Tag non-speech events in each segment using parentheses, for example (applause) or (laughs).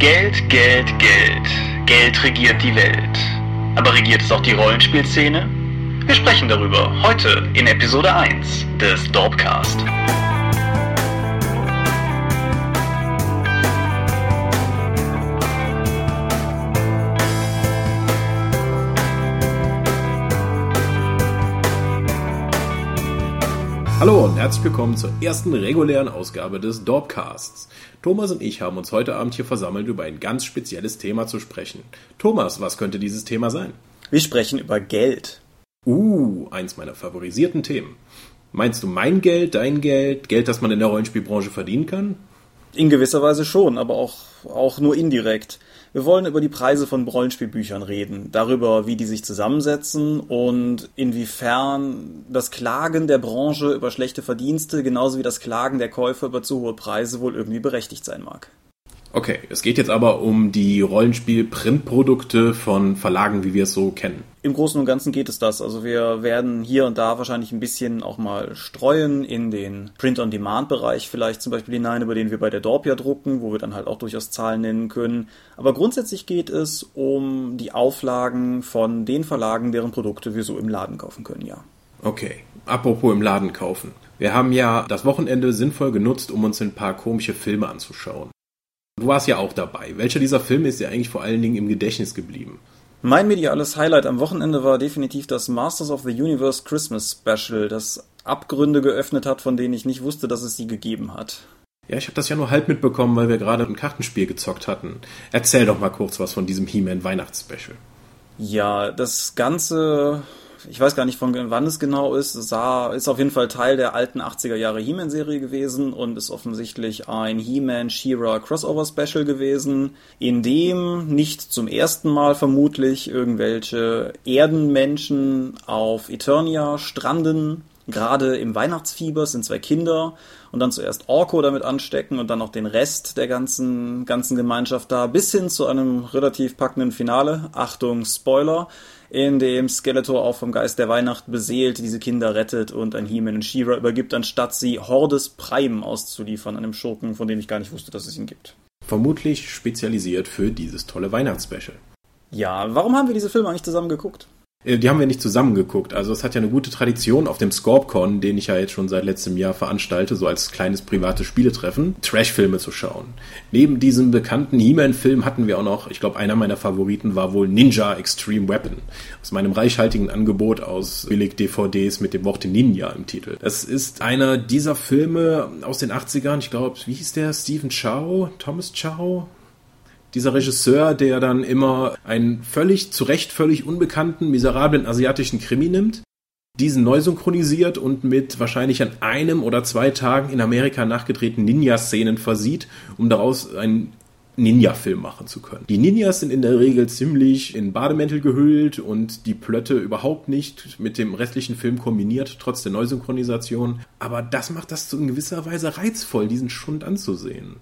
Geld, Geld, Geld. Geld regiert die Welt. Aber regiert es auch die Rollenspielszene? Wir sprechen darüber heute in Episode 1 des Dorpcast. Hallo und herzlich willkommen zur ersten regulären Ausgabe des Dorpcasts. Thomas und ich haben uns heute Abend hier versammelt, über ein ganz spezielles Thema zu sprechen. Thomas, was könnte dieses Thema sein? Wir sprechen über Geld. Uh, eins meiner favorisierten Themen. Meinst du mein Geld, dein Geld, Geld, das man in der Rollenspielbranche verdienen kann? In gewisser Weise schon, aber auch, auch nur indirekt. Wir wollen über die Preise von Rollenspielbüchern reden, darüber, wie die sich zusammensetzen und inwiefern das Klagen der Branche über schlechte Verdienste genauso wie das Klagen der Käufer über zu hohe Preise wohl irgendwie berechtigt sein mag. Okay, es geht jetzt aber um die Rollenspiel-Printprodukte von Verlagen, wie wir es so kennen. Im Großen und Ganzen geht es das. Also wir werden hier und da wahrscheinlich ein bisschen auch mal streuen in den Print-on-Demand-Bereich vielleicht zum Beispiel hinein, über den wir bei der Dorpia drucken, wo wir dann halt auch durchaus Zahlen nennen können. Aber grundsätzlich geht es um die Auflagen von den Verlagen, deren Produkte wir so im Laden kaufen können, ja. Okay, apropos im Laden kaufen. Wir haben ja das Wochenende sinnvoll genutzt, um uns ein paar komische Filme anzuschauen. Du warst ja auch dabei. Welcher dieser Filme ist dir eigentlich vor allen Dingen im Gedächtnis geblieben? Mein mediales Highlight am Wochenende war definitiv das Masters of the Universe Christmas Special, das Abgründe geöffnet hat, von denen ich nicht wusste, dass es sie gegeben hat. Ja, ich habe das ja nur halb mitbekommen, weil wir gerade ein Kartenspiel gezockt hatten. Erzähl doch mal kurz was von diesem He-Man Weihnachtsspecial. Ja, das Ganze ich weiß gar nicht von wann es genau ist, sah, ist auf jeden Fall Teil der alten 80er Jahre He-Man-Serie gewesen und ist offensichtlich ein He-Man She-Ra Crossover Special gewesen, in dem nicht zum ersten Mal vermutlich irgendwelche Erdenmenschen auf Eternia stranden, gerade im Weihnachtsfieber sind zwei Kinder und dann zuerst Orko damit anstecken und dann noch den Rest der ganzen, ganzen Gemeinschaft da, bis hin zu einem relativ packenden Finale. Achtung, Spoiler in dem Skeletor auch vom Geist der Weihnacht beseelt diese Kinder rettet und an He-Man und She-Ra übergibt, anstatt sie Hordes Prime auszuliefern, einem Schurken, von dem ich gar nicht wusste, dass es ihn gibt. Vermutlich spezialisiert für dieses tolle Weihnachtsspecial. Ja, warum haben wir diese Filme eigentlich zusammen geguckt? Äh, die haben wir nicht zusammengeguckt. Also es hat ja eine gute Tradition auf dem Scorpcon, den ich ja jetzt schon seit letztem Jahr veranstalte, so als kleines privates Spieletreffen, Trashfilme zu schauen. Neben diesem bekannten He-Man-Film hatten wir auch noch, ich glaube, einer meiner Favoriten war wohl Ninja Extreme Weapon. Aus meinem reichhaltigen Angebot aus billig DVDs mit dem Wort Ninja im Titel. Das ist einer dieser Filme aus den 80ern, ich glaube, wie hieß der? Stephen Chow? Thomas Chow? Dieser Regisseur, der dann immer einen völlig, zu Recht völlig unbekannten, miserablen asiatischen Krimi nimmt, diesen neu synchronisiert und mit wahrscheinlich an einem oder zwei Tagen in Amerika nachgedrehten Ninja-Szenen versieht, um daraus einen Ninja-Film machen zu können. Die Ninjas sind in der Regel ziemlich in Bademäntel gehüllt und die Plötte überhaupt nicht mit dem restlichen Film kombiniert, trotz der Neusynchronisation. Aber das macht das in gewisser Weise reizvoll, diesen Schund anzusehen.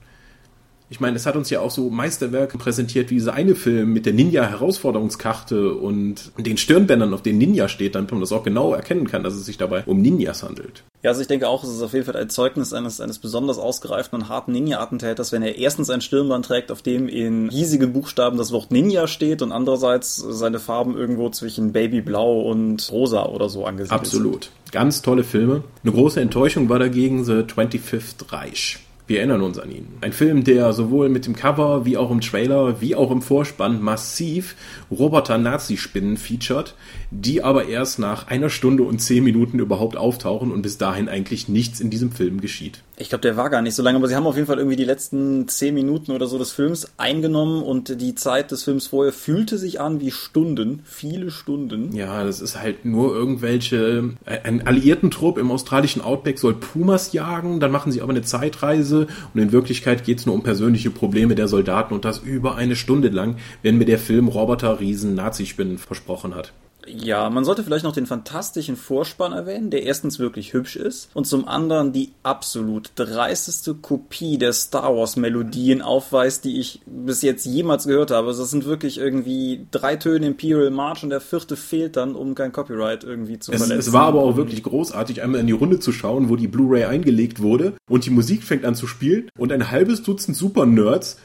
Ich meine, es hat uns ja auch so Meisterwerke präsentiert wie dieser eine Film mit der Ninja-Herausforderungskarte und den Stirnbändern, auf denen Ninja steht, damit man das auch genau erkennen kann, dass es sich dabei um Ninjas handelt. Ja, also ich denke auch, es ist auf jeden Fall ein Zeugnis eines, eines besonders ausgereiften und harten Ninja-Attentäters, wenn er erstens ein Stirnband trägt, auf dem in riesigen Buchstaben das Wort Ninja steht und andererseits seine Farben irgendwo zwischen Babyblau und Rosa oder so angesiedelt Absolut. Sind. Ganz tolle Filme. Eine große Enttäuschung war dagegen The 25th Reich. Wir erinnern uns an ihn. Ein Film, der sowohl mit dem Cover wie auch im Trailer wie auch im Vorspann massiv Roboter-Nazi-Spinnen featured, die aber erst nach einer Stunde und zehn Minuten überhaupt auftauchen und bis dahin eigentlich nichts in diesem Film geschieht. Ich glaube, der war gar nicht so lange, aber sie haben auf jeden Fall irgendwie die letzten zehn Minuten oder so des Films eingenommen und die Zeit des Films vorher fühlte sich an wie Stunden, viele Stunden. Ja, das ist halt nur irgendwelche, ein Alliiertentrupp im australischen Outback soll Pumas jagen, dann machen sie aber eine Zeitreise und in Wirklichkeit geht es nur um persönliche Probleme der Soldaten und das über eine Stunde lang, wenn mir der Film Roboter, Riesen, Nazispinnen versprochen hat. Ja, man sollte vielleicht noch den fantastischen Vorspann erwähnen, der erstens wirklich hübsch ist und zum anderen die absolut dreisteste Kopie der Star Wars Melodien aufweist, die ich bis jetzt jemals gehört habe. Also das sind wirklich irgendwie drei Töne Imperial March und der vierte fehlt dann, um kein Copyright irgendwie zu es, verletzen. Es war aber auch wirklich großartig, einmal in die Runde zu schauen, wo die Blu-ray eingelegt wurde und die Musik fängt an zu spielen und ein halbes Dutzend Super-Nerds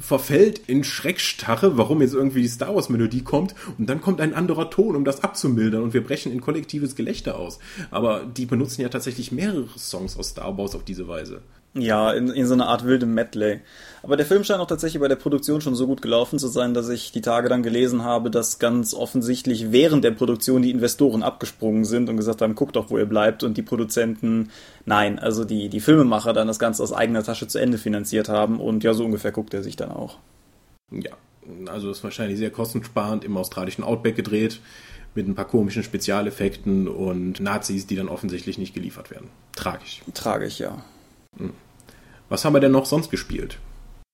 verfällt in Schreckstarre, warum jetzt irgendwie die Star Wars Melodie kommt und dann kommt ein anderer Ton, um das abzumildern und wir brechen in kollektives Gelächter aus. Aber die benutzen ja tatsächlich mehrere Songs aus Star Wars auf diese Weise. Ja, in, in so einer Art wildem Medley. Aber der Film scheint auch tatsächlich bei der Produktion schon so gut gelaufen zu sein, dass ich die Tage dann gelesen habe, dass ganz offensichtlich während der Produktion die Investoren abgesprungen sind und gesagt haben, guckt doch, wo ihr bleibt und die Produzenten, nein, also die, die Filmemacher dann das Ganze aus eigener Tasche zu Ende finanziert haben und ja, so ungefähr guckt er sich dann auch. Ja, also ist wahrscheinlich sehr kostensparend im australischen Outback gedreht mit ein paar komischen Spezialeffekten und Nazis, die dann offensichtlich nicht geliefert werden. Tragisch. Tragisch, ja. Was haben wir denn noch sonst gespielt?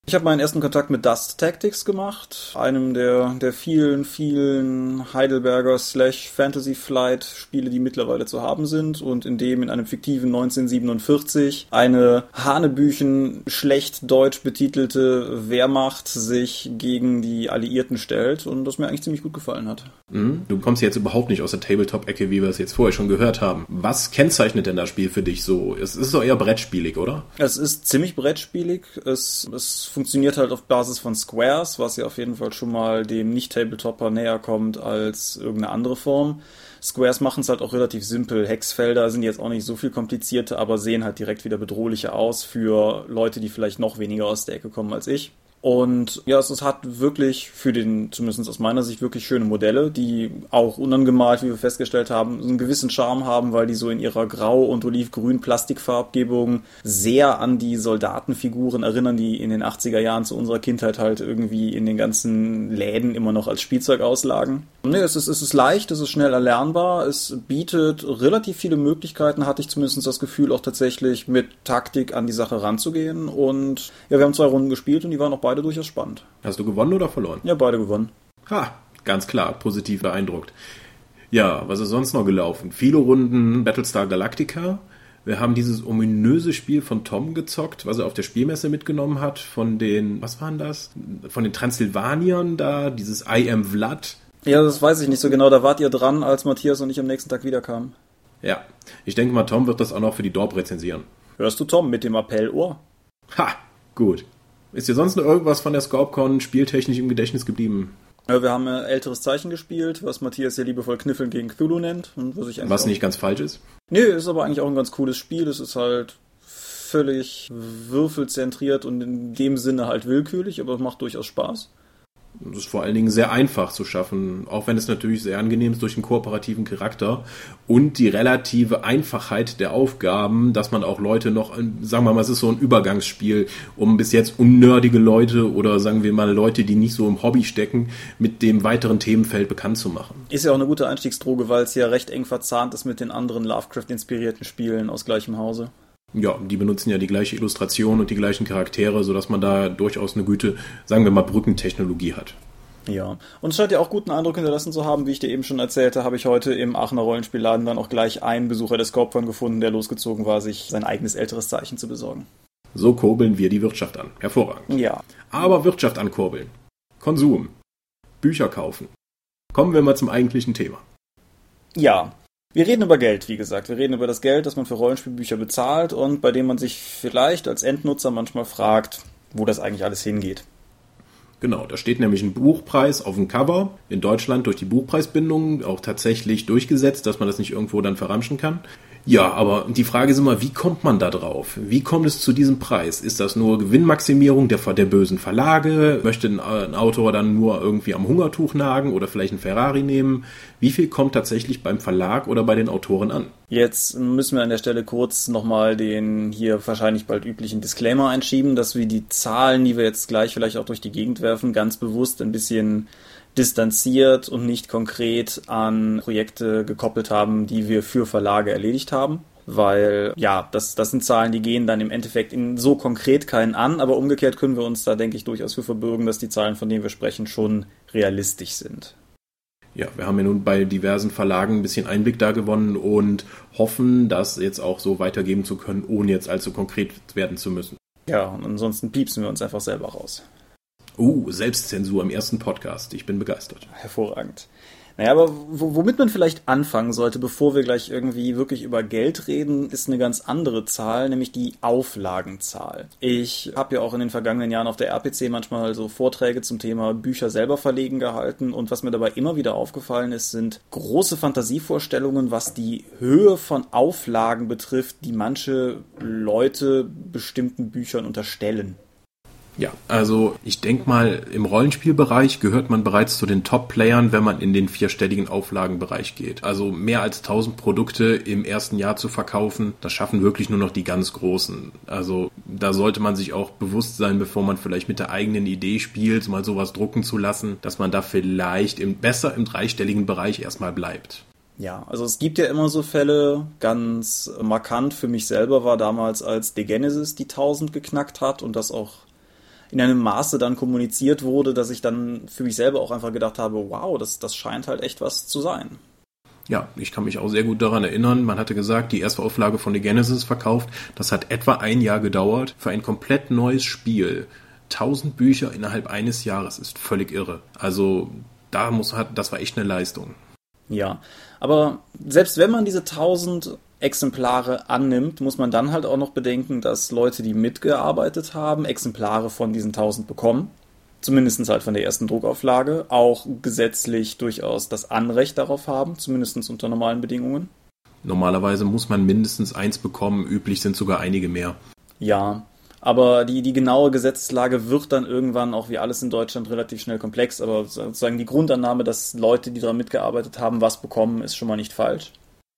Ich habe meinen ersten Kontakt mit Dust Tactics gemacht, einem der, der vielen, vielen Heidelberger slash Fantasy Flight Spiele, die mittlerweile zu haben sind und in dem in einem fiktiven 1947 eine Hanebüchen schlecht deutsch betitelte Wehrmacht sich gegen die Alliierten stellt und das mir eigentlich ziemlich gut gefallen hat. Mhm. Du kommst jetzt überhaupt nicht aus der Tabletop-Ecke, wie wir es jetzt vorher schon gehört haben. Was kennzeichnet denn das Spiel für dich so? Es ist doch eher brettspielig, oder? Es ist ziemlich brettspielig. Es, es funktioniert halt auf Basis von Squares, was ja auf jeden Fall schon mal dem Nicht-Tabletopper näher kommt als irgendeine andere Form. Squares machen es halt auch relativ simpel. Hexfelder sind jetzt auch nicht so viel komplizierter, aber sehen halt direkt wieder bedrohlicher aus für Leute, die vielleicht noch weniger aus der Ecke kommen als ich. Und ja, es, hat wirklich für den, zumindest aus meiner Sicht, wirklich schöne Modelle, die auch unangemalt, wie wir festgestellt haben, einen gewissen Charme haben, weil die so in ihrer grau- und olivgrün Plastikfarbgebung sehr an die Soldatenfiguren erinnern, die in den 80er Jahren zu unserer Kindheit halt irgendwie in den ganzen Läden immer noch als Spielzeug auslagen. Nee, es ist, es ist leicht, es ist schnell erlernbar, es bietet relativ viele Möglichkeiten, hatte ich zumindest das Gefühl, auch tatsächlich mit Taktik an die Sache ranzugehen. Und ja, wir haben zwei Runden gespielt und die waren auch beide durchaus spannend. Hast du gewonnen oder verloren? Ja, beide gewonnen. Ha, ganz klar, positiv beeindruckt. Ja, was ist sonst noch gelaufen? Viele Runden Battlestar Galactica. Wir haben dieses ominöse Spiel von Tom gezockt, was er auf der Spielmesse mitgenommen hat, von den, was waren das? Von den Transsilvaniern da, dieses I Am Vlad. Ja, das weiß ich nicht so genau. Da wart ihr dran, als Matthias und ich am nächsten Tag wiederkamen. Ja, ich denke mal, Tom wird das auch noch für die Dorp rezensieren. Hörst du Tom mit dem Appellohr? Ha, gut. Ist dir sonst noch irgendwas von der Scorpcon spieltechnisch im Gedächtnis geblieben? Ja, wir haben ein älteres Zeichen gespielt, was Matthias ja liebevoll Kniffeln gegen Cthulhu nennt. Und was ich eigentlich Was nicht ganz falsch ist. Nee, ist aber eigentlich auch ein ganz cooles Spiel. Es ist halt völlig würfelzentriert und in dem Sinne halt willkürlich, aber es macht durchaus Spaß. Es ist vor allen Dingen sehr einfach zu schaffen, auch wenn es natürlich sehr angenehm ist durch den kooperativen Charakter und die relative Einfachheit der Aufgaben, dass man auch Leute noch, sagen wir mal, es ist so ein Übergangsspiel, um bis jetzt unnerdige Leute oder sagen wir mal Leute, die nicht so im Hobby stecken, mit dem weiteren Themenfeld bekannt zu machen. Ist ja auch eine gute Einstiegsdroge, weil es ja recht eng verzahnt ist mit den anderen Lovecraft-inspirierten Spielen aus gleichem Hause. Ja, die benutzen ja die gleiche Illustration und die gleichen Charaktere, sodass man da durchaus eine gute, sagen wir mal, Brückentechnologie hat. Ja, und es scheint ja auch guten Eindruck hinterlassen zu haben, wie ich dir eben schon erzählte, habe ich heute im Aachener Rollenspielladen dann auch gleich einen Besucher des Scorpion gefunden, der losgezogen war, sich sein eigenes älteres Zeichen zu besorgen. So kurbeln wir die Wirtschaft an. Hervorragend. Ja, Aber Wirtschaft ankurbeln. Konsum. Bücher kaufen. Kommen wir mal zum eigentlichen Thema. Ja. Wir reden über Geld, wie gesagt. Wir reden über das Geld, das man für Rollenspielbücher bezahlt und bei dem man sich vielleicht als Endnutzer manchmal fragt, wo das eigentlich alles hingeht. Genau, da steht nämlich ein Buchpreis auf dem Cover. In Deutschland durch die Buchpreisbindung auch tatsächlich durchgesetzt, dass man das nicht irgendwo dann verramschen kann. Ja, aber die Frage ist immer, wie kommt man da drauf? Wie kommt es zu diesem Preis? Ist das nur Gewinnmaximierung der, der bösen Verlage? Möchte ein, ein Autor dann nur irgendwie am Hungertuch nagen oder vielleicht ein Ferrari nehmen? Wie viel kommt tatsächlich beim Verlag oder bei den Autoren an? Jetzt müssen wir an der Stelle kurz nochmal den hier wahrscheinlich bald üblichen Disclaimer einschieben, dass wir die Zahlen, die wir jetzt gleich vielleicht auch durch die Gegend werfen, ganz bewusst ein bisschen distanziert und nicht konkret an Projekte gekoppelt haben, die wir für Verlage erledigt haben. Weil, ja, das, das sind Zahlen, die gehen dann im Endeffekt in so konkret keinen an, aber umgekehrt können wir uns da, denke ich, durchaus für verbürgen, dass die Zahlen, von denen wir sprechen, schon realistisch sind. Ja, wir haben ja nun bei diversen Verlagen ein bisschen Einblick da gewonnen und hoffen, das jetzt auch so weitergeben zu können, ohne jetzt allzu konkret werden zu müssen. Ja, und ansonsten piepsen wir uns einfach selber raus. Uh, Selbstzensur im ersten Podcast. Ich bin begeistert. Hervorragend. Naja, aber womit man vielleicht anfangen sollte, bevor wir gleich irgendwie wirklich über Geld reden, ist eine ganz andere Zahl, nämlich die Auflagenzahl. Ich habe ja auch in den vergangenen Jahren auf der RPC manchmal so Vorträge zum Thema Bücher selber verlegen gehalten und was mir dabei immer wieder aufgefallen ist, sind große Fantasievorstellungen, was die Höhe von Auflagen betrifft, die manche Leute bestimmten Büchern unterstellen. Ja, also ich denke mal, im Rollenspielbereich gehört man bereits zu den Top-Playern, wenn man in den vierstelligen Auflagenbereich geht. Also mehr als 1000 Produkte im ersten Jahr zu verkaufen, das schaffen wirklich nur noch die ganz Großen. Also da sollte man sich auch bewusst sein, bevor man vielleicht mit der eigenen Idee spielt, mal sowas drucken zu lassen, dass man da vielleicht im, besser im dreistelligen Bereich erstmal bleibt. Ja, also es gibt ja immer so Fälle. Ganz markant für mich selber war damals, als The Genesis die 1000 geknackt hat und das auch in einem Maße dann kommuniziert wurde, dass ich dann für mich selber auch einfach gedacht habe, wow, das, das scheint halt echt was zu sein. Ja, ich kann mich auch sehr gut daran erinnern. Man hatte gesagt, die erste Auflage von The Genesis verkauft. Das hat etwa ein Jahr gedauert für ein komplett neues Spiel. Tausend Bücher innerhalb eines Jahres ist völlig irre. Also da muss das war echt eine Leistung. Ja, aber selbst wenn man diese tausend Exemplare annimmt, muss man dann halt auch noch bedenken, dass Leute, die mitgearbeitet haben, Exemplare von diesen 1000 bekommen. Zumindest halt von der ersten Druckauflage, auch gesetzlich durchaus das Anrecht darauf haben, zumindest unter normalen Bedingungen. Normalerweise muss man mindestens eins bekommen, üblich sind sogar einige mehr. Ja, aber die, die genaue Gesetzeslage wird dann irgendwann auch wie alles in Deutschland relativ schnell komplex. Aber sozusagen die Grundannahme, dass Leute, die daran mitgearbeitet haben, was bekommen, ist schon mal nicht falsch.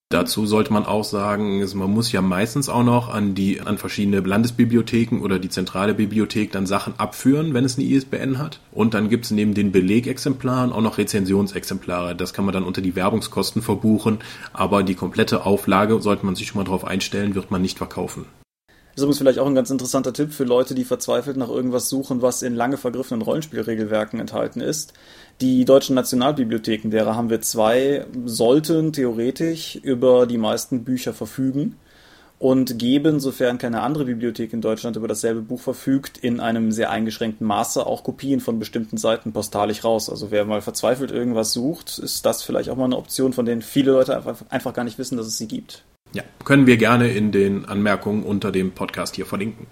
Dazu sollte man auch sagen, man muss ja meistens auch noch an die an verschiedene Landesbibliotheken oder die zentrale Bibliothek dann Sachen abführen, wenn es eine ISBN hat. Und dann gibt es neben den Belegexemplaren auch noch Rezensionsexemplare. Das kann man dann unter die Werbungskosten verbuchen, aber die komplette Auflage sollte man sich schon mal darauf einstellen, wird man nicht verkaufen. Das ist übrigens vielleicht auch ein ganz interessanter Tipp für Leute, die verzweifelt nach irgendwas suchen, was in lange vergriffenen Rollenspielregelwerken enthalten ist. Die deutschen Nationalbibliotheken, derer haben wir zwei, sollten theoretisch über die meisten Bücher verfügen und geben, sofern keine andere Bibliothek in Deutschland über dasselbe Buch verfügt, in einem sehr eingeschränkten Maße auch Kopien von bestimmten Seiten postalisch raus. Also wer mal verzweifelt irgendwas sucht, ist das vielleicht auch mal eine Option, von denen viele Leute einfach, einfach gar nicht wissen, dass es sie gibt. Ja, können wir gerne in den Anmerkungen unter dem Podcast hier verlinken.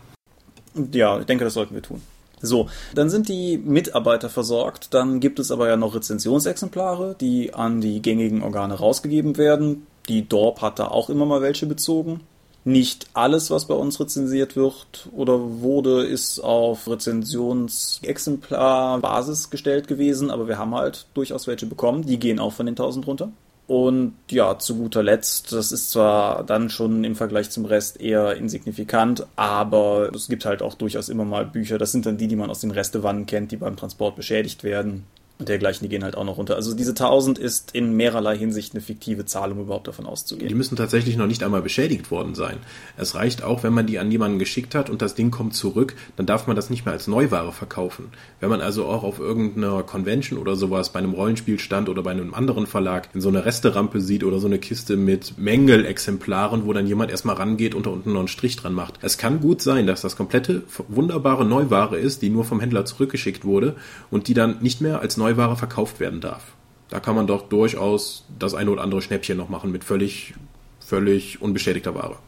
Ja, ich denke, das sollten wir tun. So, dann sind die Mitarbeiter versorgt. Dann gibt es aber ja noch Rezensionsexemplare, die an die gängigen Organe rausgegeben werden. Die DORP hat da auch immer mal welche bezogen. Nicht alles, was bei uns rezensiert wird oder wurde, ist auf Rezensionsexemplarbasis gestellt gewesen, aber wir haben halt durchaus welche bekommen. Die gehen auch von den 1000 runter. Und ja, zu guter Letzt, das ist zwar dann schon im Vergleich zum Rest eher insignifikant, aber es gibt halt auch durchaus immer mal Bücher, das sind dann die, die man aus den Restewannen kennt, die beim Transport beschädigt werden und dergleichen, die gehen halt auch noch runter. Also diese 1000 ist in mehrerlei Hinsicht eine fiktive Zahl, um überhaupt davon auszugehen. Die müssen tatsächlich noch nicht einmal beschädigt worden sein. Es reicht auch, wenn man die an jemanden geschickt hat und das Ding kommt zurück, dann darf man das nicht mehr als Neuware verkaufen. Wenn man also auch auf irgendeiner Convention oder sowas bei einem Rollenspielstand oder bei einem anderen Verlag in so eine Resterampe sieht oder so eine Kiste mit Mängelexemplaren, wo dann jemand erstmal rangeht und da unten noch einen Strich dran macht. Es kann gut sein, dass das komplette wunderbare Neuware ist, die nur vom Händler zurückgeschickt wurde und die dann nicht mehr als Neuware verkauft werden darf. Da kann man doch durchaus das eine oder andere Schnäppchen noch machen mit völlig, völlig unbeschädigter Ware.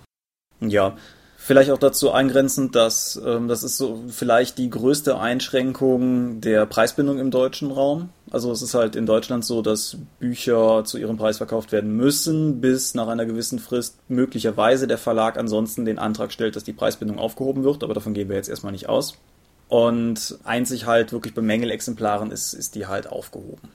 Ja, vielleicht auch dazu eingrenzend, dass ähm, das ist so vielleicht die größte Einschränkung der Preisbindung im deutschen Raum. Also es ist halt in Deutschland so, dass Bücher zu ihrem Preis verkauft werden müssen, bis nach einer gewissen Frist möglicherweise der Verlag ansonsten den Antrag stellt, dass die Preisbindung aufgehoben wird, aber davon gehen wir jetzt erstmal nicht aus. Und einzig halt wirklich bei Mängelexemplaren ist, ist die halt aufgehoben.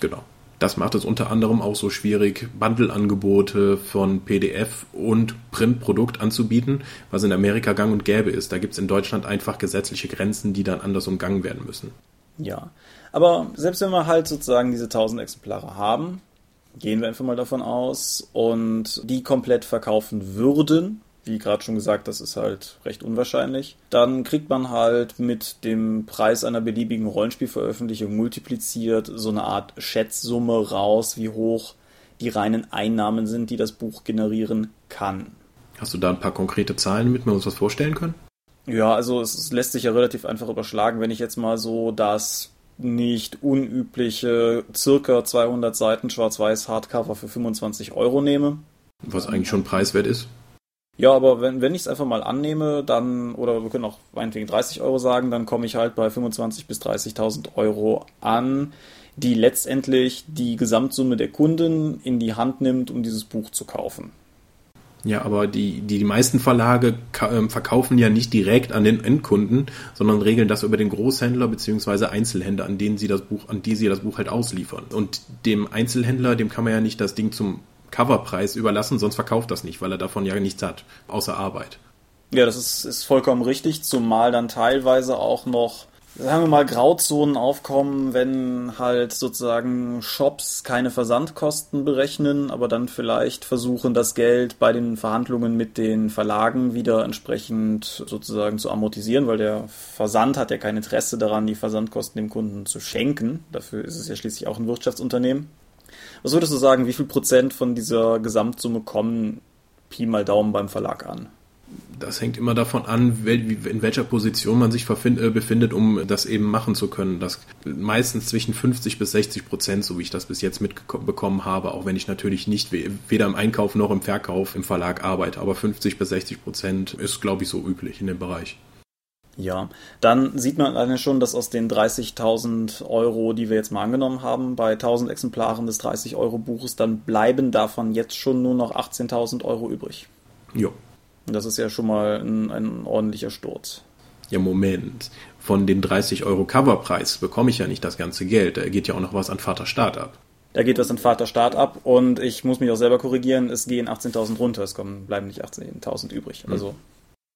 Genau. Das macht es unter anderem auch so schwierig, Bundle-Angebote von PDF und Printprodukt anzubieten, was in Amerika gang und gäbe ist. Da gibt es in Deutschland einfach gesetzliche Grenzen, die dann anders umgangen werden müssen. Ja, aber selbst wenn wir halt sozusagen diese 1000 Exemplare haben, gehen wir einfach mal davon aus und die komplett verkaufen würden, wie gerade schon gesagt, das ist halt recht unwahrscheinlich. Dann kriegt man halt mit dem Preis einer beliebigen Rollenspielveröffentlichung multipliziert so eine Art Schätzsumme raus, wie hoch die reinen Einnahmen sind, die das Buch generieren kann. Hast du da ein paar konkrete Zahlen, damit wir uns was vorstellen können? Ja, also es lässt sich ja relativ einfach überschlagen, wenn ich jetzt mal so das nicht unübliche circa 200 Seiten schwarz-weiß Hardcover für 25 Euro nehme. Was eigentlich schon preiswert ist. Ja, aber wenn, wenn ich es einfach mal annehme, dann, oder wir können auch meinetwegen 30 Euro sagen, dann komme ich halt bei 25.000 bis 30.000 Euro an, die letztendlich die Gesamtsumme der Kunden in die Hand nimmt, um dieses Buch zu kaufen. Ja, aber die, die, die meisten Verlage ähm, verkaufen ja nicht direkt an den Endkunden, sondern regeln das über den Großhändler beziehungsweise Einzelhändler, an denen sie das Buch, an die sie das Buch halt ausliefern. Und dem Einzelhändler, dem kann man ja nicht das Ding zum Coverpreis überlassen, sonst verkauft das nicht, weil er davon ja nichts hat, außer Arbeit. Ja, das ist, ist vollkommen richtig, zumal dann teilweise auch noch sagen wir mal, Grauzonen aufkommen, wenn halt sozusagen Shops keine Versandkosten berechnen, aber dann vielleicht versuchen, das Geld bei den Verhandlungen mit den Verlagen wieder entsprechend sozusagen zu amortisieren, weil der Versand hat ja kein Interesse daran, die Versandkosten dem Kunden zu schenken. Dafür ist es ja schließlich auch ein Wirtschaftsunternehmen. Was würdest du sagen, wie viel Prozent von dieser Gesamtsumme kommen Pi mal Daumen beim Verlag an? das hängt immer davon an, in welcher Position man sich äh, befindet, um das eben machen zu können. Das meistens zwischen 50 bis 60 Prozent, so wie ich das bis jetzt mitbekommen habe, auch wenn ich natürlich nicht weder im Einkauf noch im Verkauf im Verlag arbeite. Aber 50 bis 60 Prozent ist, glaube ich, so üblich in dem Bereich. Ja, dann sieht man alleine schon, dass aus den 30.000 Euro, die wir jetzt mal angenommen haben, bei 1000 Exemplaren des 30 Euro Buches, dann bleiben davon jetzt schon nur noch 18.000 Euro übrig. Ja, das ist ja schon mal ein, ein ordentlicher Sturz. Ja, Moment. Von den 30 Euro Coverpreis bekomme ich ja nicht das ganze Geld. Da geht ja auch noch was an Vater Staat ab. Da geht was an Vater Staat ab und ich muss mich auch selber korrigieren, es gehen 18.000 runter, es kommen, bleiben nicht 18.000 übrig. Also hm.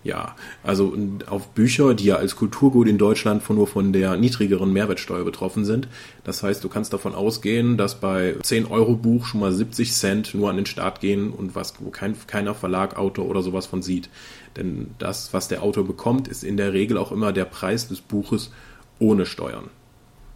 Ja, also auf Bücher, die ja als Kulturgut in Deutschland nur von der niedrigeren Mehrwertsteuer betroffen sind. Das heißt, du kannst davon ausgehen, dass bei 10 Euro Buch schon mal 70 Cent nur an den Start gehen und was, wo kein, keiner Verlag, Autor oder sowas von sieht. Denn das, was der Autor bekommt, ist in der Regel auch immer der Preis des Buches ohne Steuern.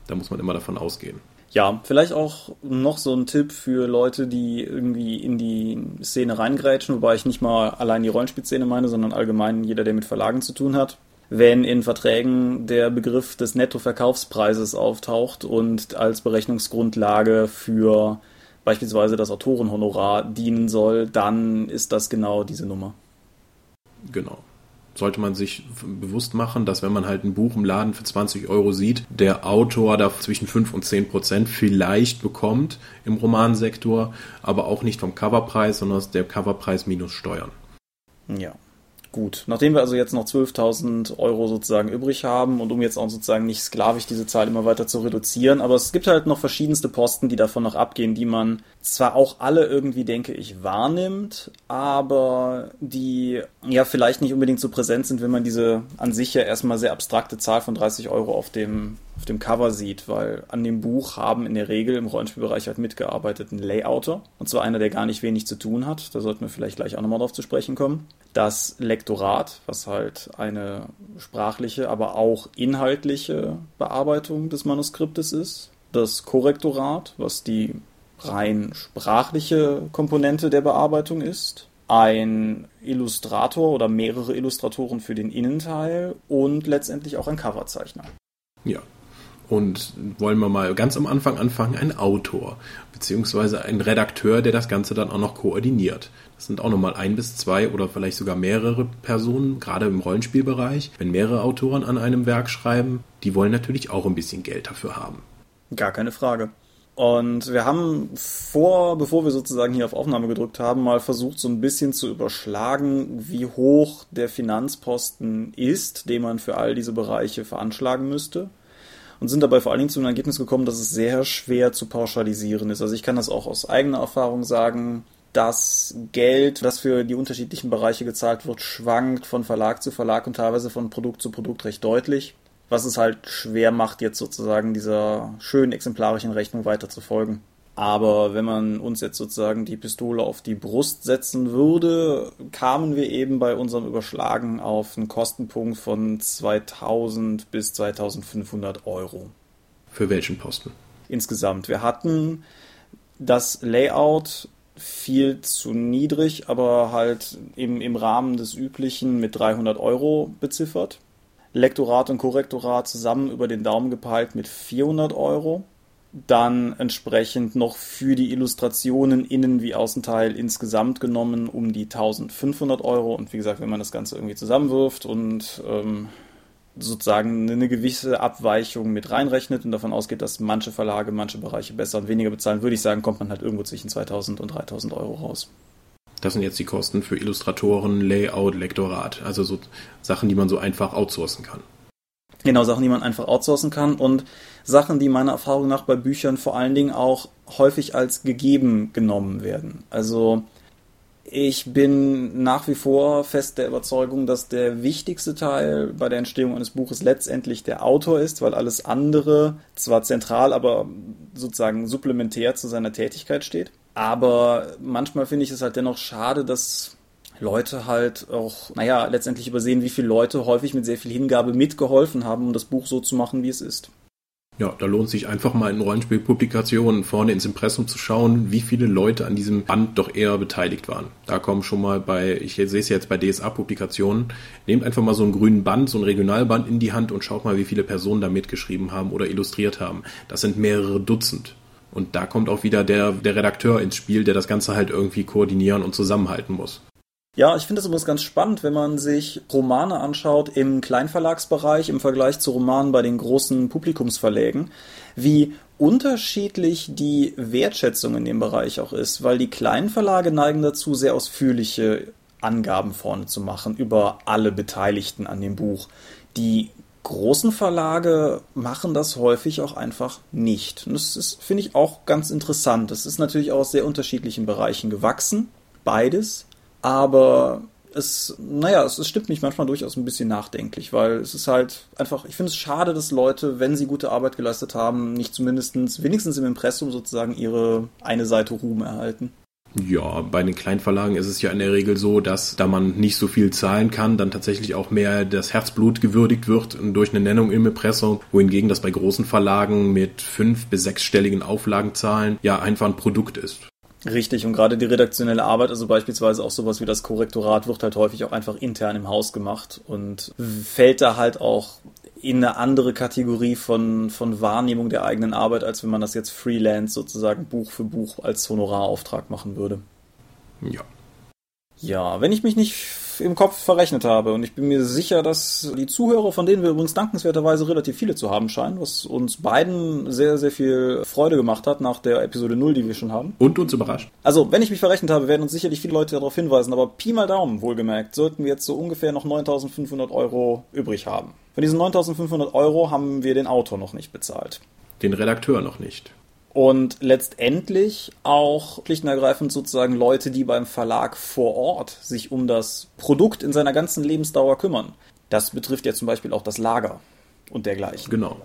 Da muss man immer davon ausgehen. Ja, vielleicht auch noch so ein Tipp für Leute, die irgendwie in die Szene reingrätschen, wobei ich nicht mal allein die Rollenspielszene meine, sondern allgemein jeder, der mit Verlagen zu tun hat. Wenn in Verträgen der Begriff des Nettoverkaufspreises auftaucht und als Berechnungsgrundlage für beispielsweise das Autorenhonorar dienen soll, dann ist das genau diese Nummer. Genau sollte man sich bewusst machen, dass wenn man halt ein Buch im Laden für 20 Euro sieht, der Autor da zwischen 5 und 10 Prozent vielleicht bekommt im Romansektor, aber auch nicht vom Coverpreis, sondern der Coverpreis minus Steuern. Ja. Gut, nachdem wir also jetzt noch 12.000 Euro sozusagen übrig haben und um jetzt auch sozusagen nicht sklavisch diese Zahl immer weiter zu reduzieren, aber es gibt halt noch verschiedenste Posten, die davon noch abgehen, die man zwar auch alle irgendwie, denke ich, wahrnimmt, aber die ja vielleicht nicht unbedingt so präsent sind, wenn man diese an sich ja erstmal sehr abstrakte Zahl von 30 Euro auf dem auf dem Cover sieht, weil an dem Buch haben in der Regel im Rollenspielbereich halt mitgearbeitet ein Layouter, und zwar einer, der gar nicht wenig zu tun hat, da sollten wir vielleicht gleich auch nochmal drauf zu sprechen kommen. Das Lektorat, was halt eine sprachliche, aber auch inhaltliche Bearbeitung des Manuskriptes ist. Das Korrektorat, was die rein sprachliche Komponente der Bearbeitung ist ein Illustrator oder mehrere Illustratoren für den Innenteil und letztendlich auch ein Coverzeichner. Ja, und wollen wir mal ganz am Anfang anfangen, ein Autor, beziehungsweise ein Redakteur, der das Ganze dann auch noch koordiniert. Das sind auch nochmal ein bis zwei oder vielleicht sogar mehrere Personen, gerade im Rollenspielbereich. Wenn mehrere Autoren an einem Werk schreiben, die wollen natürlich auch ein bisschen Geld dafür haben. Gar keine Frage. Und wir haben vor, bevor wir sozusagen hier auf Aufnahme gedrückt haben, mal versucht, so ein bisschen zu überschlagen, wie hoch der Finanzposten ist, den man für all diese Bereiche veranschlagen müsste und sind dabei vor allen Dingen zu einem Ergebnis gekommen, dass es sehr schwer zu pauschalisieren ist. Also ich kann das auch aus eigener Erfahrung sagen. Das Geld, das für die unterschiedlichen Bereiche gezahlt wird, schwankt von Verlag zu Verlag und teilweise von Produkt zu Produkt recht deutlich, was es halt schwer macht, jetzt sozusagen dieser schönen exemplarischen Rechnung weiter zu folgen. Aber wenn man uns jetzt sozusagen die Pistole auf die Brust setzen würde, kamen wir eben bei unserem Überschlagen auf einen Kostenpunkt von 2000 bis 2500 Euro. Für welchen Posten? Insgesamt. Wir hatten das Layout viel zu niedrig, aber halt im, im Rahmen des Üblichen mit 300 Euro beziffert. Lektorat und Korrektorat zusammen über den Daumen gepeilt mit 400 Euro. Dann entsprechend noch für die Illustrationen Innen- wie Außenteil insgesamt genommen um die 1500 Euro. Und wie gesagt, wenn man das Ganze irgendwie zusammenwirft und ähm, sozusagen eine gewisse Abweichung mit reinrechnet und davon ausgeht, dass manche Verlage manche Bereiche besser und weniger bezahlen, würde ich sagen, kommt man halt irgendwo zwischen 2000 und 3000 Euro raus. Das sind jetzt die Kosten für Illustratoren, Layout, Lektorat. Also so Sachen, die man so einfach outsourcen kann. Genau, Sachen, die man einfach outsourcen kann und Sachen, die meiner Erfahrung nach bei Büchern vor allen Dingen auch häufig als gegeben genommen werden. Also ich bin nach wie vor fest der Überzeugung, dass der wichtigste Teil bei der Entstehung eines Buches letztendlich der Autor ist, weil alles andere zwar zentral, aber sozusagen supplementär zu seiner Tätigkeit steht. Aber manchmal finde ich es halt dennoch schade, dass Leute halt auch, naja, letztendlich übersehen, wie viele Leute häufig mit sehr viel Hingabe mitgeholfen haben, um das Buch so zu machen, wie es ist. Ja, da lohnt sich einfach mal in Rollenspielpublikationen vorne ins Impressum zu schauen, wie viele Leute an diesem Band doch eher beteiligt waren. Da kommen schon mal bei, ich sehe es jetzt bei DSA-Publikationen, nehmt einfach mal so einen grünen Band, so ein Regionalband in die Hand und schaut mal, wie viele Personen da mitgeschrieben haben oder illustriert haben. Das sind mehrere Dutzend. Und da kommt auch wieder der, der Redakteur ins Spiel, der das Ganze halt irgendwie koordinieren und zusammenhalten muss. Ja, ich finde es übrigens ganz spannend, wenn man sich Romane anschaut im Kleinverlagsbereich im Vergleich zu Romanen bei den großen Publikumsverlägen, wie unterschiedlich die Wertschätzung in dem Bereich auch ist, weil die kleinen Verlage neigen dazu, sehr ausführliche Angaben vorne zu machen über alle Beteiligten an dem Buch. Die großen Verlage machen das häufig auch einfach nicht. Und das ist, finde ich, auch ganz interessant. Das ist natürlich aus sehr unterschiedlichen Bereichen gewachsen, beides. Aber es, naja, es, es stimmt mich manchmal durchaus ein bisschen nachdenklich, weil es ist halt einfach, ich finde es schade, dass Leute, wenn sie gute Arbeit geleistet haben, nicht zumindest wenigstens im Impressum sozusagen ihre eine Seite Ruhm erhalten. Ja, bei den Kleinverlagen ist es ja in der Regel so, dass da man nicht so viel zahlen kann, dann tatsächlich auch mehr das Herzblut gewürdigt wird durch eine Nennung im Impressum, wohingegen das bei großen Verlagen mit fünf bis sechsstelligen Auflagenzahlen ja einfach ein Produkt ist. Richtig, und gerade die redaktionelle Arbeit, also beispielsweise auch sowas wie das Korrektorat, wird halt häufig auch einfach intern im Haus gemacht und fällt da halt auch in eine andere Kategorie von, von Wahrnehmung der eigenen Arbeit, als wenn man das jetzt freelance sozusagen Buch für Buch als Honorarauftrag machen würde. Ja. Ja, wenn ich mich nicht im Kopf verrechnet habe. Und ich bin mir sicher, dass die Zuhörer, von denen wir übrigens dankenswerterweise relativ viele zu haben scheinen, was uns beiden sehr, sehr viel Freude gemacht hat nach der Episode 0, die wir schon haben. Und uns überrascht. Also, wenn ich mich verrechnet habe, werden uns sicherlich viele Leute darauf hinweisen, aber Pi mal Daumen, wohlgemerkt, sollten wir jetzt so ungefähr noch 9500 Euro übrig haben. Von diesen 9500 Euro haben wir den Autor noch nicht bezahlt. Den Redakteur noch nicht und letztendlich auch schlicht und ergreifend sozusagen Leute, die beim Verlag vor Ort sich um das Produkt in seiner ganzen Lebensdauer kümmern. Das betrifft ja zum Beispiel auch das Lager und dergleichen. Genau.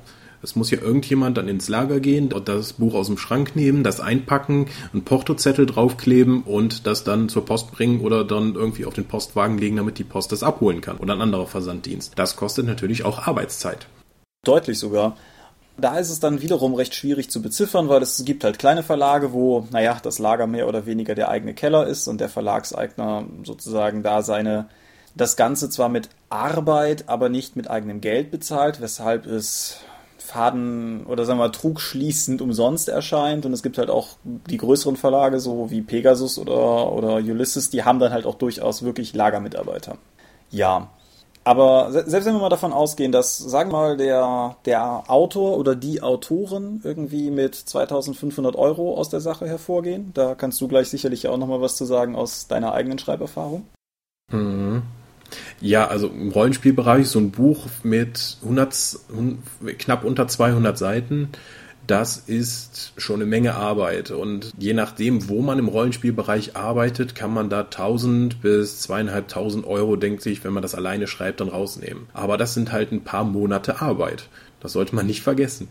Es muss ja irgendjemand dann ins Lager gehen und das Buch aus dem Schrank nehmen, das einpacken, einen Portozettel draufkleben und das dann zur Post bringen oder dann irgendwie auf den Postwagen legen, damit die Post das abholen kann oder ein anderer Versanddienst. Das kostet natürlich auch Arbeitszeit. Deutlich sogar. Da ist es dann wiederum recht schwierig zu beziffern, weil es gibt halt kleine Verlage, wo, naja, das Lager mehr oder weniger der eigene Keller ist und der Verlagseigner sozusagen da seine, das Ganze zwar mit Arbeit, aber nicht mit eigenem Geld bezahlt, weshalb es Faden oder sagen wir trugschließend umsonst erscheint. Und es gibt halt auch die größeren Verlage, so wie Pegasus oder, oder Ulysses, die haben dann halt auch durchaus wirklich Lagermitarbeiter. Ja, aber selbst wenn wir mal davon ausgehen, dass, sagen wir mal, der, der Autor oder die Autoren irgendwie mit 2500 Euro aus der Sache hervorgehen, da kannst du gleich sicherlich auch nochmal was zu sagen aus deiner eigenen Schreiberfahrung. Mhm. Ja, also im Rollenspielbereich so ein Buch mit 100, knapp unter 200 Seiten das ist schon eine Menge Arbeit. Und je nachdem, wo man im Rollenspielbereich arbeitet, kann man da 1000 bis 2500 Euro, denkt sich, wenn man das alleine schreibt, dann rausnehmen. Aber das sind halt ein paar Monate Arbeit. Das sollte man nicht vergessen.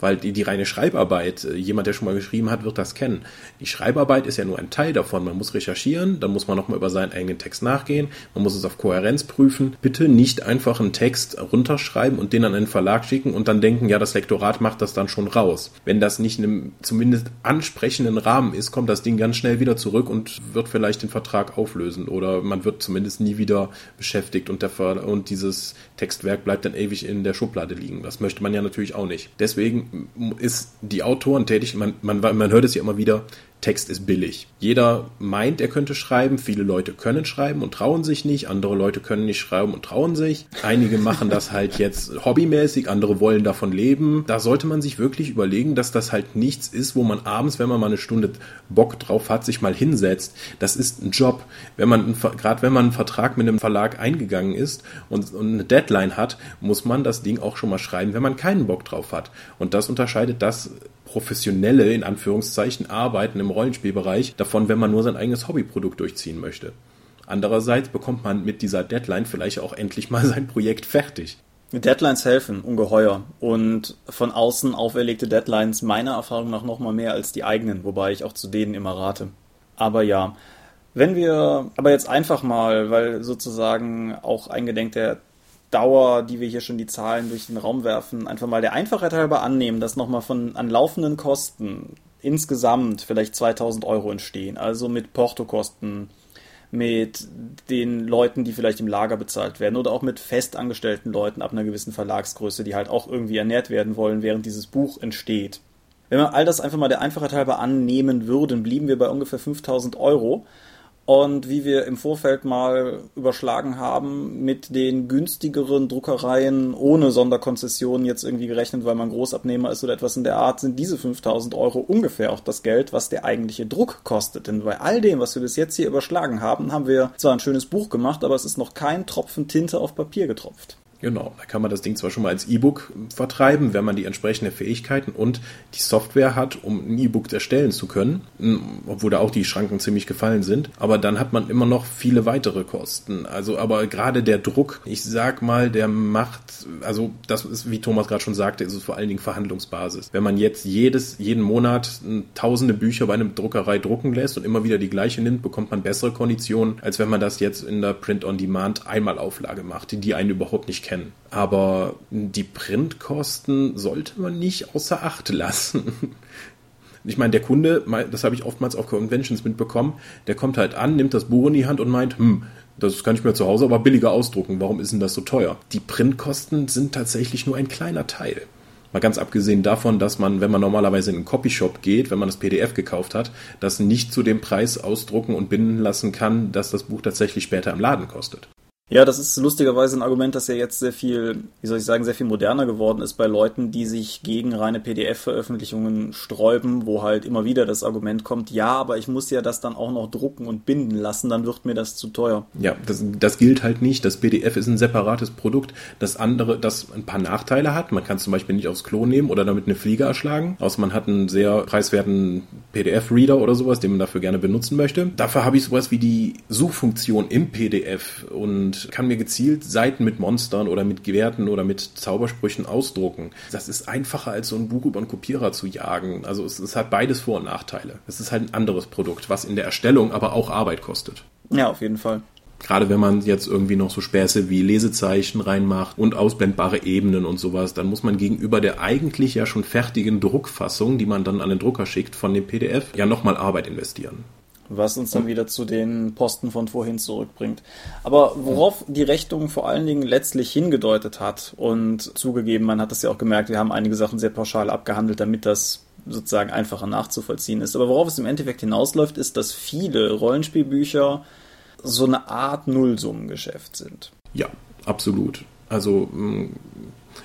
Weil die, die reine Schreibarbeit, äh, jemand, der schon mal geschrieben hat, wird das kennen. Die Schreibarbeit ist ja nur ein Teil davon. Man muss recherchieren, dann muss man nochmal über seinen eigenen Text nachgehen, man muss es auf Kohärenz prüfen. Bitte nicht einfach einen Text runterschreiben und den an einen Verlag schicken und dann denken, ja, das Lektorat macht das dann schon raus. Wenn das nicht in einem zumindest ansprechenden Rahmen ist, kommt das Ding ganz schnell wieder zurück und wird vielleicht den Vertrag auflösen oder man wird zumindest nie wieder beschäftigt und, der Ver und dieses Textwerk bleibt dann ewig in der Schublade liegen. Das möchte man ja natürlich auch nicht. Deswegen ist die Autoren tätig, man, man, man hört es ja immer wieder, Text ist billig. Jeder meint, er könnte schreiben. Viele Leute können schreiben und trauen sich nicht. Andere Leute können nicht schreiben und trauen sich. Einige machen das halt jetzt hobbymäßig, andere wollen davon leben. Da sollte man sich wirklich überlegen, dass das halt nichts ist, wo man abends, wenn man mal eine Stunde Bock drauf hat, sich mal hinsetzt. Das ist ein Job. Wenn man, gerade wenn man einen Vertrag mit einem Verlag eingegangen ist und, und eine Deadline hat, muss man das Ding auch schon mal schreiben, wenn man keinen Bock drauf hat. Und das unterscheidet das professionelle, in Anführungszeichen, Arbeiten im Rollenspielbereich davon, wenn man nur sein eigenes Hobbyprodukt durchziehen möchte. Andererseits bekommt man mit dieser Deadline vielleicht auch endlich mal sein Projekt fertig. Deadlines helfen ungeheuer und von außen auferlegte Deadlines meiner Erfahrung nach noch mal mehr als die eigenen, wobei ich auch zu denen immer rate. Aber ja, wenn wir aber jetzt einfach mal, weil sozusagen auch eingedenk der Dauer, die wir hier schon die Zahlen durch den Raum werfen, einfach mal der Einfachheit halber annehmen, dass nochmal von an laufenden Kosten insgesamt vielleicht 2000 Euro entstehen. Also mit Portokosten, mit den Leuten, die vielleicht im Lager bezahlt werden oder auch mit festangestellten Leuten ab einer gewissen Verlagsgröße, die halt auch irgendwie ernährt werden wollen, während dieses Buch entsteht. Wenn wir all das einfach mal der Einfachheit halber annehmen würden, blieben wir bei ungefähr 5000 Euro. Und wie wir im Vorfeld mal überschlagen haben, mit den günstigeren Druckereien ohne Sonderkonzessionen jetzt irgendwie gerechnet, weil man Großabnehmer ist oder etwas in der Art, sind diese 5000 Euro ungefähr auch das Geld, was der eigentliche Druck kostet. Denn bei all dem, was wir bis jetzt hier überschlagen haben, haben wir zwar ein schönes Buch gemacht, aber es ist noch kein Tropfen Tinte auf Papier getropft. Genau, da kann man das Ding zwar schon mal als E-Book vertreiben, wenn man die entsprechenden Fähigkeiten und die Software hat, um ein E-Book erstellen zu können, obwohl da auch die Schranken ziemlich gefallen sind, aber dann hat man immer noch viele weitere Kosten. Also, aber gerade der Druck, ich sag mal, der macht, also das ist, wie Thomas gerade schon sagte, ist es vor allen Dingen Verhandlungsbasis. Wenn man jetzt jedes, jeden Monat tausende Bücher bei einem Druckerei drucken lässt und immer wieder die gleiche nimmt, bekommt man bessere Konditionen, als wenn man das jetzt in der Print-on-Demand einmal Auflage macht, die einen überhaupt nicht kennen. Aber die Printkosten sollte man nicht außer Acht lassen. (laughs) Ich meine, der Kunde, das habe ich oftmals auf Conventions mitbekommen, der kommt halt an, nimmt das Buch in die Hand und meint, hm, das kann ich mir zu Hause aber billiger ausdrucken. Warum ist denn das so teuer? Die Printkosten sind tatsächlich nur ein kleiner Teil. Mal ganz abgesehen davon, dass man, wenn man normalerweise in einen Copyshop geht, wenn man das PDF gekauft hat, das nicht zu dem Preis ausdrucken und binden lassen kann, dass das Buch tatsächlich später im Laden kostet. Ja, das ist lustigerweise ein Argument, das ja jetzt sehr viel, wie soll ich sagen, sehr viel moderner geworden ist bei Leuten, die sich gegen reine PDF-Veröffentlichungen sträuben, wo halt immer wieder das Argument kommt, ja, aber ich muss ja das dann auch noch drucken und binden lassen, dann wird mir das zu teuer. Ja, das, das gilt halt nicht. Das PDF ist ein separates Produkt. Das andere, das ein paar Nachteile hat. Man kann zum Beispiel nicht aufs Klo nehmen oder damit eine Fliege erschlagen. Außer man hat einen sehr preiswerten PDF-Reader oder sowas, den man dafür gerne benutzen möchte. Dafür habe ich sowas wie die Suchfunktion im PDF und kann mir gezielt Seiten mit Monstern oder mit Gewerten oder mit Zaubersprüchen ausdrucken. Das ist einfacher als so ein Buch über einen Kopierer zu jagen. Also es, es hat beides Vor- und Nachteile. Es ist halt ein anderes Produkt, was in der Erstellung aber auch Arbeit kostet. Ja, auf jeden Fall. Gerade wenn man jetzt irgendwie noch so Späße wie Lesezeichen reinmacht und ausblendbare Ebenen und sowas, dann muss man gegenüber der eigentlich ja schon fertigen Druckfassung, die man dann an den Drucker schickt von dem PDF, ja nochmal Arbeit investieren was uns dann wieder zu den Posten von vorhin zurückbringt. Aber worauf die Rechnung vor allen Dingen letztlich hingedeutet hat und zugegeben, man hat das ja auch gemerkt, wir haben einige Sachen sehr pauschal abgehandelt, damit das sozusagen einfacher nachzuvollziehen ist. Aber worauf es im Endeffekt hinausläuft, ist, dass viele Rollenspielbücher so eine Art Nullsummengeschäft sind. Ja, absolut. Also mm,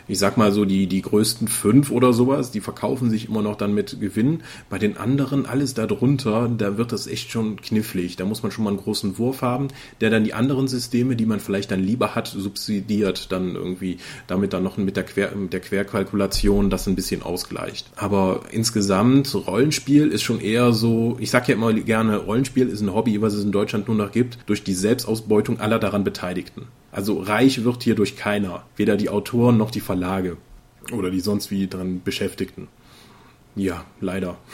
ich sag mal so, die, die größten fünf oder sowas, die verkaufen sich immer noch dann mit Gewinn. Bei den anderen, alles darunter, da wird das echt schon knifflig. Da muss man schon mal einen großen Wurf haben, der dann die anderen Systeme, die man vielleicht dann lieber hat, subsidiert, dann irgendwie, damit dann noch mit der, Quer, mit der Querkalkulation das ein bisschen ausgleicht. Aber insgesamt, Rollenspiel ist schon eher so, ich sag ja immer gerne, Rollenspiel ist ein Hobby, was es in Deutschland nur noch gibt, durch die Selbstausbeutung aller daran Beteiligten. Also reich wird hier durch keiner, weder die Autoren noch die Verlage. Oder die sonst wie dran Beschäftigten. Ja, leider. (laughs)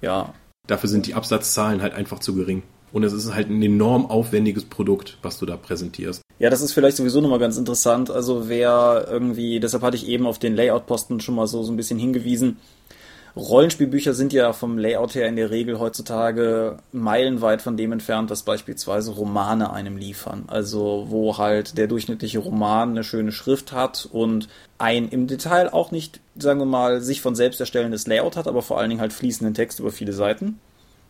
Ja. Dafür sind die Absatzzahlen halt einfach zu gering. Und es ist halt ein enorm aufwendiges Produkt, was du da präsentierst. Ja, das ist vielleicht sowieso nochmal ganz interessant. Also wer irgendwie, deshalb hatte ich eben auf den Layout-Posten schon mal so, so ein bisschen hingewiesen. Rollenspielbücher sind ja vom Layout her in der Regel heutzutage meilenweit von dem entfernt, was beispielsweise Romane einem liefern. Also wo halt der durchschnittliche Roman eine schöne Schrift hat und ein im Detail auch nicht, sagen wir mal, sich von selbst erstellendes Layout hat, aber vor allen Dingen halt fließenden Text über viele Seiten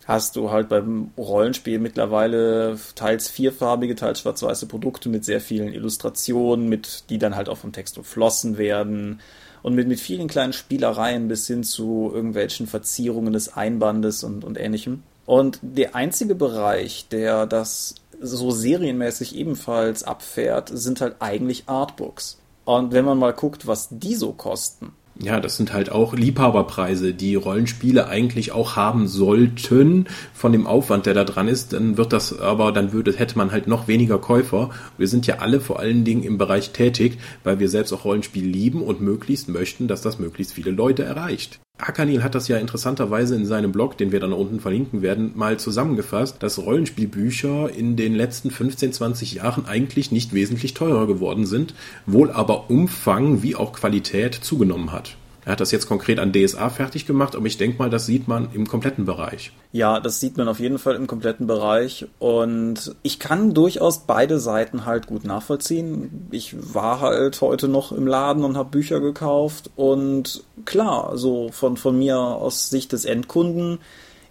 hast du halt beim Rollenspiel mittlerweile teils vierfarbige, teils schwarz-weiße Produkte mit sehr vielen Illustrationen, mit die dann halt auch vom Text umflossen werden und mit, mit vielen kleinen Spielereien bis hin zu irgendwelchen Verzierungen des Einbandes und, und ähnlichem. Und der einzige Bereich, der das so serienmäßig ebenfalls abfährt, sind halt eigentlich Artbooks. Und wenn man mal guckt, was die so kosten, ja, das sind halt auch Liebhaberpreise, die Rollenspiele eigentlich auch haben sollten von dem Aufwand, der da dran ist. Dann wird das aber, dann würde, hätte man halt noch weniger Käufer. Wir sind ja alle vor allen Dingen im Bereich tätig, weil wir selbst auch Rollenspiel lieben und möglichst möchten, dass das möglichst viele Leute erreicht. Akanil hat das ja interessanterweise in seinem Blog, den wir dann unten verlinken werden, mal zusammengefasst, dass Rollenspielbücher in den letzten 15, 20 Jahren eigentlich nicht wesentlich teurer geworden sind, wohl aber Umfang wie auch Qualität zugenommen hat. Er hat das jetzt konkret an DSA fertig gemacht, aber ich denke mal, das sieht man im kompletten Bereich. Ja, das sieht man auf jeden Fall im kompletten Bereich. Und ich kann durchaus beide Seiten halt gut nachvollziehen. Ich war halt heute noch im Laden und habe Bücher gekauft. Und klar, so von, von mir aus Sicht des Endkunden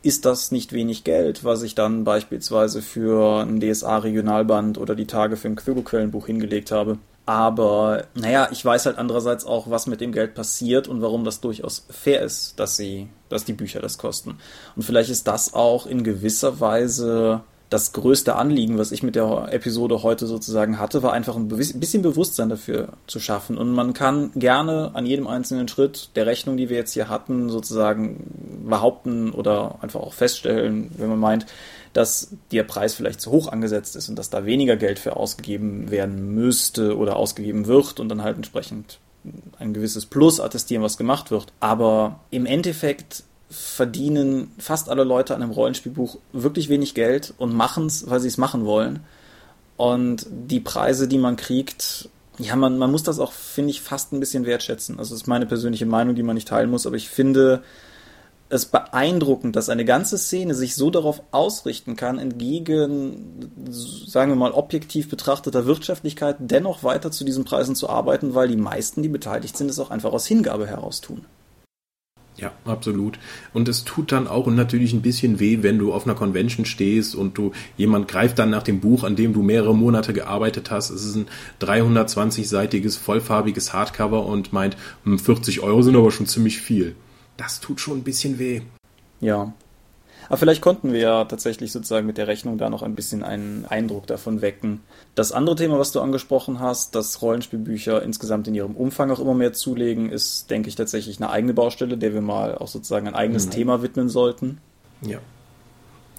ist das nicht wenig Geld, was ich dann beispielsweise für ein DSA-Regionalband oder die Tage für ein Quirgo-Quellenbuch hingelegt habe. Aber naja, ich weiß halt andererseits auch, was mit dem Geld passiert und warum das durchaus fair ist, dass sie, dass die Bücher das kosten. Und vielleicht ist das auch in gewisser Weise das größte Anliegen, was ich mit der Episode heute sozusagen hatte, war einfach ein bisschen Bewusstsein dafür zu schaffen. Und man kann gerne an jedem einzelnen Schritt der Rechnung, die wir jetzt hier hatten, sozusagen behaupten oder einfach auch feststellen, wenn man meint, dass der Preis vielleicht zu hoch angesetzt ist und dass da weniger Geld für ausgegeben werden müsste oder ausgegeben wird und dann halt entsprechend ein gewisses Plus attestieren, was gemacht wird. Aber im Endeffekt verdienen fast alle Leute an einem Rollenspielbuch wirklich wenig Geld und machen es, weil sie es machen wollen. Und die Preise, die man kriegt, ja, man, man muss das auch, finde ich, fast ein bisschen wertschätzen. Also das ist meine persönliche Meinung, die man nicht teilen muss, aber ich finde es beeindruckend, dass eine ganze Szene sich so darauf ausrichten kann, entgegen, sagen wir mal, objektiv betrachteter Wirtschaftlichkeit dennoch weiter zu diesen Preisen zu arbeiten, weil die meisten, die beteiligt sind, es auch einfach aus Hingabe heraus tun. Ja, absolut. Und es tut dann auch natürlich ein bisschen weh, wenn du auf einer Convention stehst und du jemand greift dann nach dem Buch, an dem du mehrere Monate gearbeitet hast. Es ist ein 320-seitiges vollfarbiges Hardcover und meint, 40 hm, Euro sind aber schon ziemlich viel. Das tut schon ein bisschen weh. Ja, aber vielleicht konnten wir ja tatsächlich sozusagen mit der Rechnung da noch ein bisschen einen Eindruck davon wecken. Das andere Thema, was du angesprochen hast, dass Rollenspielbücher insgesamt in ihrem Umfang auch immer mehr zulegen, ist, denke ich, tatsächlich eine eigene Baustelle, der wir mal auch sozusagen ein eigenes mhm. Thema widmen sollten. Ja.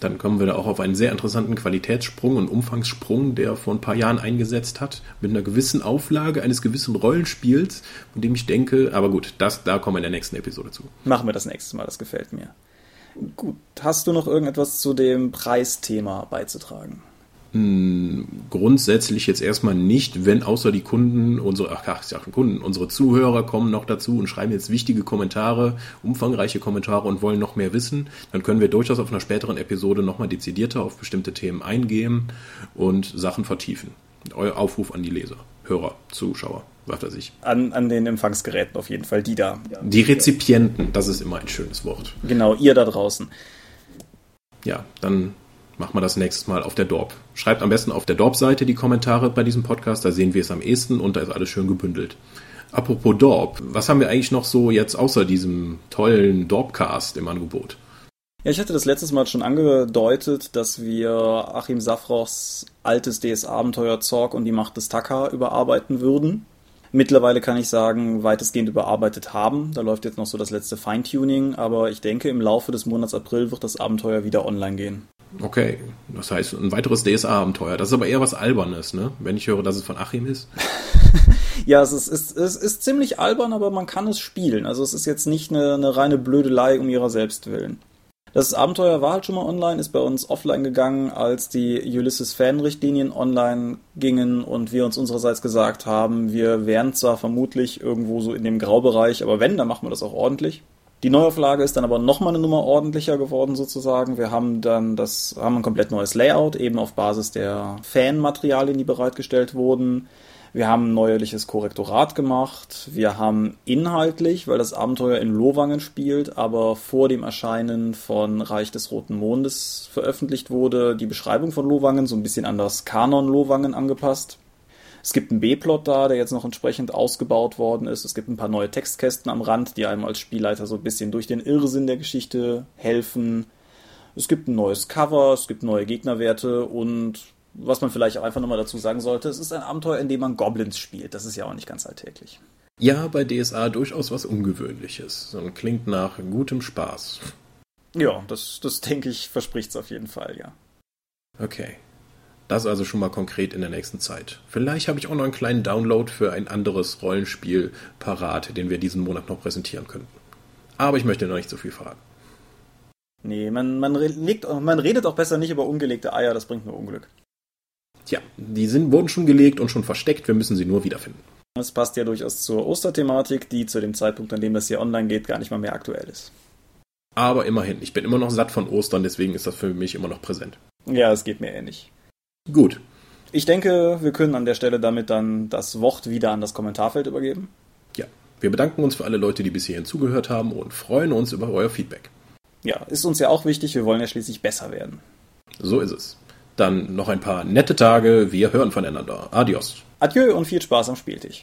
Dann kommen wir da auch auf einen sehr interessanten Qualitätssprung und Umfangssprung, der vor ein paar Jahren eingesetzt hat, mit einer gewissen Auflage eines gewissen Rollenspiels, von dem ich denke, aber gut, das, da kommen wir in der nächsten Episode zu. Machen wir das nächste Mal, das gefällt mir. Gut, hast du noch irgendetwas zu dem Preisthema beizutragen? Hm, grundsätzlich jetzt erstmal nicht, wenn außer die Kunden, unsere, ach, Kunden, unsere Zuhörer kommen noch dazu und schreiben jetzt wichtige Kommentare, umfangreiche Kommentare und wollen noch mehr wissen, dann können wir durchaus auf einer späteren Episode nochmal dezidierter auf bestimmte Themen eingehen und Sachen vertiefen. Euer Aufruf an die Leser, Hörer, Zuschauer was weiß ich. An, an den Empfangsgeräten auf jeden Fall, die da. Die Rezipienten, das ist immer ein schönes Wort. Genau, ihr da draußen. Ja, dann machen wir das nächstes Mal auf der Dorp. Schreibt am besten auf der Dorp-Seite die Kommentare bei diesem Podcast, da sehen wir es am ehesten und da ist alles schön gebündelt. Apropos Dorp, was haben wir eigentlich noch so jetzt außer diesem tollen Dorpcast im Angebot? Ja, ich hatte das letztes Mal schon angedeutet, dass wir Achim Safrochs altes DS-Abenteuer Zorg und die Macht des Taka überarbeiten würden mittlerweile kann ich sagen, weitestgehend überarbeitet haben. Da läuft jetzt noch so das letzte Feintuning, aber ich denke, im Laufe des Monats April wird das Abenteuer wieder online gehen. Okay, das heißt ein weiteres DSA-Abenteuer. Das ist aber eher was Albernes, ne? Wenn ich höre, dass es von Achim ist. (laughs) ja, es ist, es, es ist ziemlich albern, aber man kann es spielen. Also es ist jetzt nicht eine, eine reine Blödelei um ihrer selbst willen. Das Abenteuer war halt schon mal online, ist bei uns offline gegangen, als die Ulysses-Fan-Richtlinien online gingen und wir uns unsererseits gesagt haben, wir wären zwar vermutlich irgendwo so in dem Graubereich, aber wenn, dann machen wir das auch ordentlich. Die Neuauflage ist dann aber nochmal eine Nummer ordentlicher geworden sozusagen. Wir haben dann das, haben ein komplett neues Layout, eben auf Basis der Fan-Materialien, die bereitgestellt wurden. Wir haben ein neuerliches Korrektorat gemacht. Wir haben inhaltlich, weil das Abenteuer in Lowangen spielt, aber vor dem Erscheinen von Reich des Roten Mondes veröffentlicht wurde, die Beschreibung von Lowangen so ein bisschen an das Kanon Lowangen angepasst. Es gibt einen B-Plot da, der jetzt noch entsprechend ausgebaut worden ist. Es gibt ein paar neue Textkästen am Rand, die einem als Spielleiter so ein bisschen durch den Irrsinn der Geschichte helfen. Es gibt ein neues Cover, es gibt neue Gegnerwerte und was man vielleicht auch einfach nochmal dazu sagen sollte, es ist ein Abenteuer, in dem man Goblins spielt. Das ist ja auch nicht ganz alltäglich. Ja, bei DSA durchaus was Ungewöhnliches und klingt nach gutem Spaß. Ja, das, das denke ich, verspricht es auf jeden Fall, ja. Okay. Das also schon mal konkret in der nächsten Zeit. Vielleicht habe ich auch noch einen kleinen Download für ein anderes Rollenspiel parat, den wir diesen Monat noch präsentieren könnten. Aber ich möchte noch nicht so viel verraten. Nee, man, man, legt, man redet auch besser nicht über ungelegte Eier, das bringt nur Unglück. Tja, die sind, wurden schon gelegt und schon versteckt, wir müssen sie nur wiederfinden. Das passt ja durchaus zur Osterthematik, die zu dem Zeitpunkt, an dem das hier online geht, gar nicht mal mehr aktuell ist. Aber immerhin, ich bin immer noch satt von Ostern, deswegen ist das für mich immer noch präsent. Ja, es geht mir ähnlich. Gut. Ich denke, wir können an der Stelle damit dann das Wort wieder an das Kommentarfeld übergeben. Ja, wir bedanken uns für alle Leute, die bis hierhin zugehört haben und freuen uns über euer Feedback. Ja, ist uns ja auch wichtig, wir wollen ja schließlich besser werden. So ist es. Dann noch ein paar nette Tage, wir hören voneinander. Adios. Adieu und viel Spaß am Spieltisch.